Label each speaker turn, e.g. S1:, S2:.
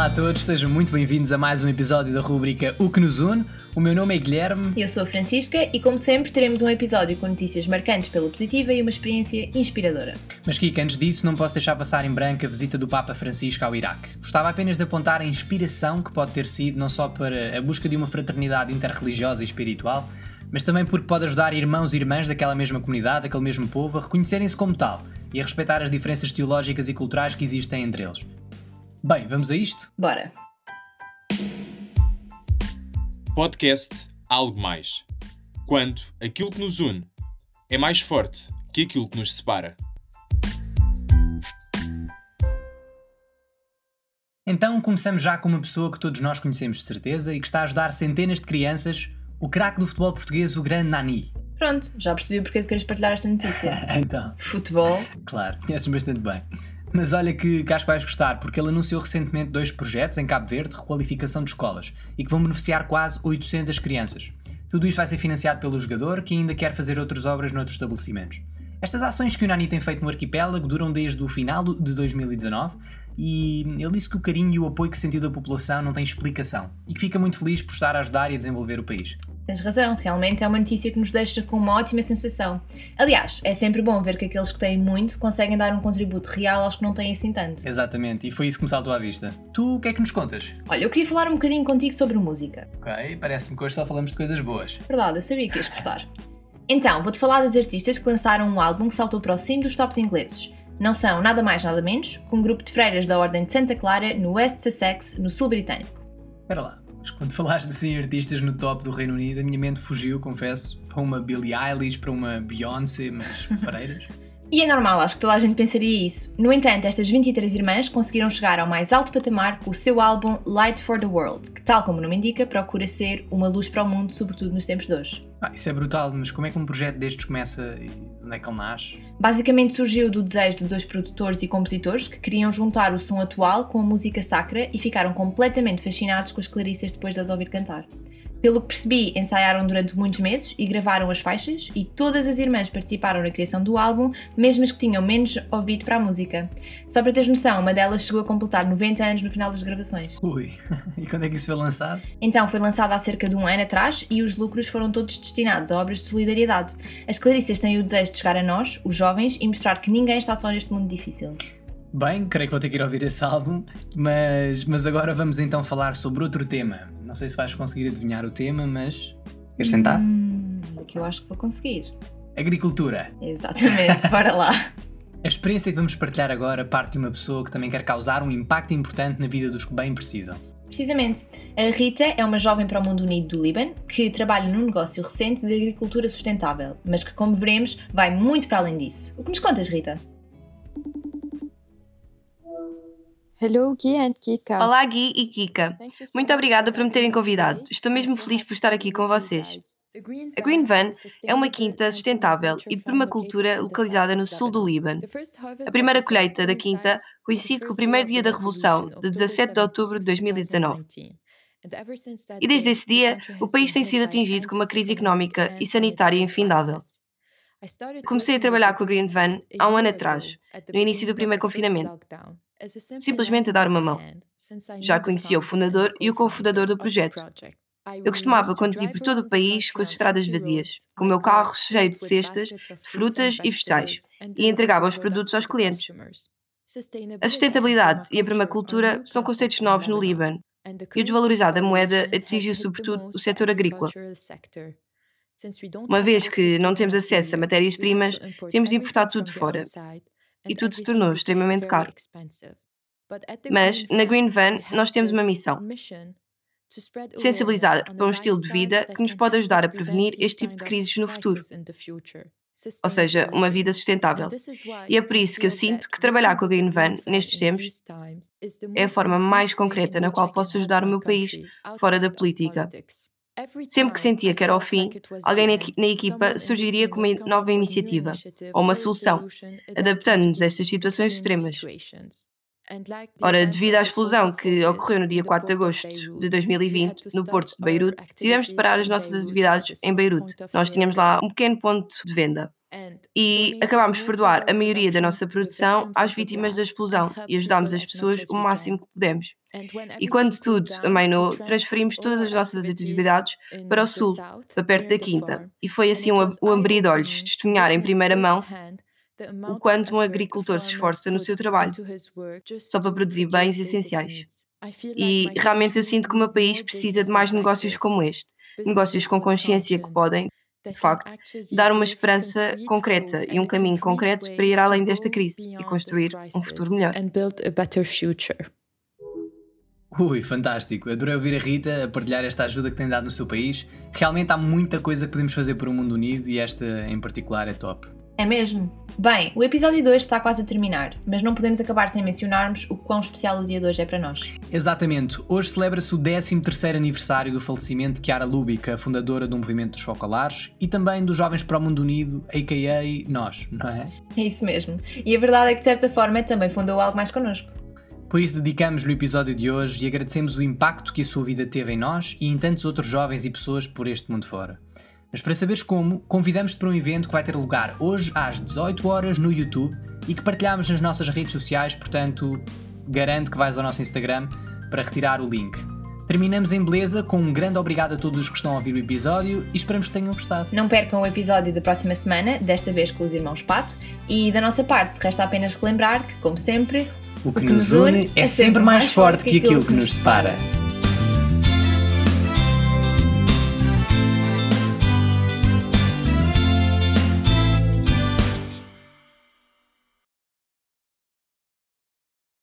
S1: Olá a todos, sejam muito bem-vindos a mais um episódio da rubrica O que nos une. O meu nome é Guilherme.
S2: Eu sou a Francisca e, como sempre, teremos um episódio com notícias marcantes pela positiva e uma experiência inspiradora.
S1: Mas, Kika, antes disso, não posso deixar passar em branco a visita do Papa Francisco ao Iraque. Gostava apenas de apontar a inspiração que pode ter sido não só para a busca de uma fraternidade interreligiosa e espiritual, mas também porque pode ajudar irmãos e irmãs daquela mesma comunidade, daquele mesmo povo, a reconhecerem-se como tal e a respeitar as diferenças teológicas e culturais que existem entre eles. Bem, vamos a isto?
S2: Bora!
S3: Podcast Algo Mais. Quando aquilo que nos une é mais forte que aquilo que nos separa.
S1: Então começamos já com uma pessoa que todos nós conhecemos de certeza e que está a ajudar centenas de crianças, o craque do futebol português, o grande Nani.
S2: Pronto, já percebi porque queres partilhar esta notícia.
S1: então,
S2: Futebol.
S1: claro, conheces bastante bem. Mas olha que, que acho que vais gostar, porque ele anunciou recentemente dois projetos em Cabo Verde de requalificação de escolas e que vão beneficiar quase 800 crianças. Tudo isto vai ser financiado pelo jogador, que ainda quer fazer outras obras noutros estabelecimentos. Estas ações que o Nani tem feito no arquipélago duram desde o final de 2019 e ele disse que o carinho e o apoio que sentiu da população não tem explicação e que fica muito feliz por estar a ajudar e a desenvolver o país.
S2: Tens razão, realmente é uma notícia que nos deixa com uma ótima sensação. Aliás, é sempre bom ver que aqueles que têm muito conseguem dar um contributo real aos que não têm assim tanto.
S1: Exatamente, e foi isso que me saltou à vista. Tu, o que é que nos contas?
S2: Olha, eu queria falar um bocadinho contigo sobre música.
S1: Ok, parece-me que hoje só falamos de coisas boas.
S2: Verdade, eu sabia que ias gostar. Então, vou-te falar das artistas que lançaram um álbum que saltou para o cimo dos tops ingleses. Não são nada mais nada menos que um grupo de freiras da Ordem de Santa Clara no West Sussex, no sul britânico.
S1: Espera lá, mas quando falaste de sim artistas no top do Reino Unido, a minha mente fugiu, confesso, para uma Billie Eilish, para uma Beyoncé, mas freiras.
S2: E é normal, acho que toda a gente pensaria isso. No entanto, estas 23 irmãs conseguiram chegar ao mais alto patamar com o seu álbum Light for the World, que, tal como o nome indica, procura ser uma luz para o mundo, sobretudo nos tempos de hoje.
S1: Ah, isso é brutal, mas como é que um projeto destes começa onde é que ele nasce?
S2: Basicamente surgiu do desejo de dois produtores e compositores que queriam juntar o som atual com a música sacra e ficaram completamente fascinados com as Clarissas depois de as ouvir cantar. Pelo que percebi, ensaiaram durante muitos meses e gravaram as faixas, e todas as irmãs participaram na criação do álbum, mesmo as que tinham menos ouvido para a música. Só para teres noção, uma delas chegou a completar 90 anos no final das gravações.
S1: Ui, e quando é que isso foi lançado?
S2: Então foi lançada há cerca de um ano atrás e os lucros foram todos destinados a obras de solidariedade. As Clarissas têm o desejo de chegar a nós, os jovens, e mostrar que ninguém está só neste mundo difícil.
S1: Bem, creio que vou ter que ir ouvir esse álbum, mas, mas agora vamos então falar sobre outro tema. Não sei se vais conseguir adivinhar o tema, mas. Queres tentar?
S2: Hum, que eu acho que vou conseguir.
S1: Agricultura.
S2: Exatamente, bora lá.
S1: A experiência que vamos partilhar agora parte de uma pessoa que também quer causar um impacto importante na vida dos que bem precisam.
S2: Precisamente. A Rita é uma jovem para o mundo unido do Líbano que trabalha num negócio recente de agricultura sustentável, mas que, como veremos, vai muito para além disso. O que nos contas, Rita?
S4: Hello, Gui and Kika.
S5: Olá, Gui e Kika. Muito obrigada por me terem convidado. Estou mesmo feliz por estar aqui com vocês. A Green Van é uma quinta sustentável e de permacultura localizada no sul do Líbano. A primeira colheita da quinta coincide com o primeiro dia da Revolução, de 17 de outubro de 2019. E desde esse dia, o país tem sido atingido com uma crise económica e sanitária infindável. Comecei a trabalhar com a Green Van há um ano atrás, no início do primeiro confinamento. Simplesmente a dar uma mão. Já conhecia o fundador e o cofundador do projeto. Eu costumava conduzir por todo o país com as estradas vazias, com o meu carro cheio de cestas, de frutas e vegetais, e entregava os produtos aos clientes. A sustentabilidade e a permacultura são conceitos novos no Líbano, e o desvalorizar da moeda atingiu sobretudo o setor agrícola. Uma vez que não temos acesso a matérias-primas, temos de importar tudo de fora, e tudo se tornou extremamente caro. Mas, na Green Van, nós temos uma missão: sensibilizar para um estilo de vida que nos pode ajudar a prevenir este tipo de crises no futuro. Ou seja, uma vida sustentável. E é por isso que eu sinto que trabalhar com a Green Van nestes tempos é a forma mais concreta na qual posso ajudar o meu país fora da política. Sempre que sentia que era o fim, alguém na equipa surgiria com uma nova iniciativa ou uma solução, adaptando-nos a estas situações extremas. Ora, devido à explosão que ocorreu no dia 4 de agosto de 2020 no porto de Beirute, tivemos de parar as nossas atividades em Beirute. Nós tínhamos lá um pequeno ponto de venda. E acabámos por doar a maioria da nossa produção às vítimas da explosão e ajudámos as pessoas o máximo que pudemos. E quando tudo amainou, transferimos todas as nossas atividades para o sul, para perto da quinta. E foi assim um abrir de olhos, testemunhar em primeira mão o quanto um agricultor se esforça no seu trabalho, só para produzir bens essenciais. E realmente eu sinto que o meu país precisa de mais negócios como este, negócios com consciência que podem, de facto, dar uma esperança concreta e um caminho concreto para ir além desta crise e construir um futuro melhor.
S1: Ui, fantástico. Adorei ouvir a Rita a partilhar esta ajuda que tem dado no seu país. Realmente há muita coisa que podemos fazer por um mundo unido e esta em particular é top.
S2: É mesmo? Bem, o episódio 2 está quase a terminar, mas não podemos acabar sem mencionarmos o quão especial o dia de hoje é para nós.
S1: Exatamente. Hoje celebra-se o 13º aniversário do falecimento de Chiara Lubica, fundadora do Movimento dos Focolares, e também dos Jovens para o Mundo Unido, a.k.a. nós, não é?
S2: É isso mesmo. E a verdade é que, de certa forma, também fundou algo mais connosco.
S1: Por isso dedicamos-lhe o episódio de hoje e agradecemos o impacto que a sua vida teve em nós e em tantos outros jovens e pessoas por este mundo fora. Mas para saberes como, convidamos-te para um evento que vai ter lugar hoje às 18 horas no YouTube e que partilhamos nas nossas redes sociais, portanto, garanto que vais ao nosso Instagram para retirar o link. Terminamos em beleza com um grande obrigado a todos os que estão a ouvir o episódio e esperamos que tenham gostado.
S2: Não percam o episódio da próxima semana, desta vez com os irmãos Pato, e da nossa parte resta apenas relembrar que, como sempre,
S1: o que, o que nos une é sempre mais forte que aquilo que nos separa.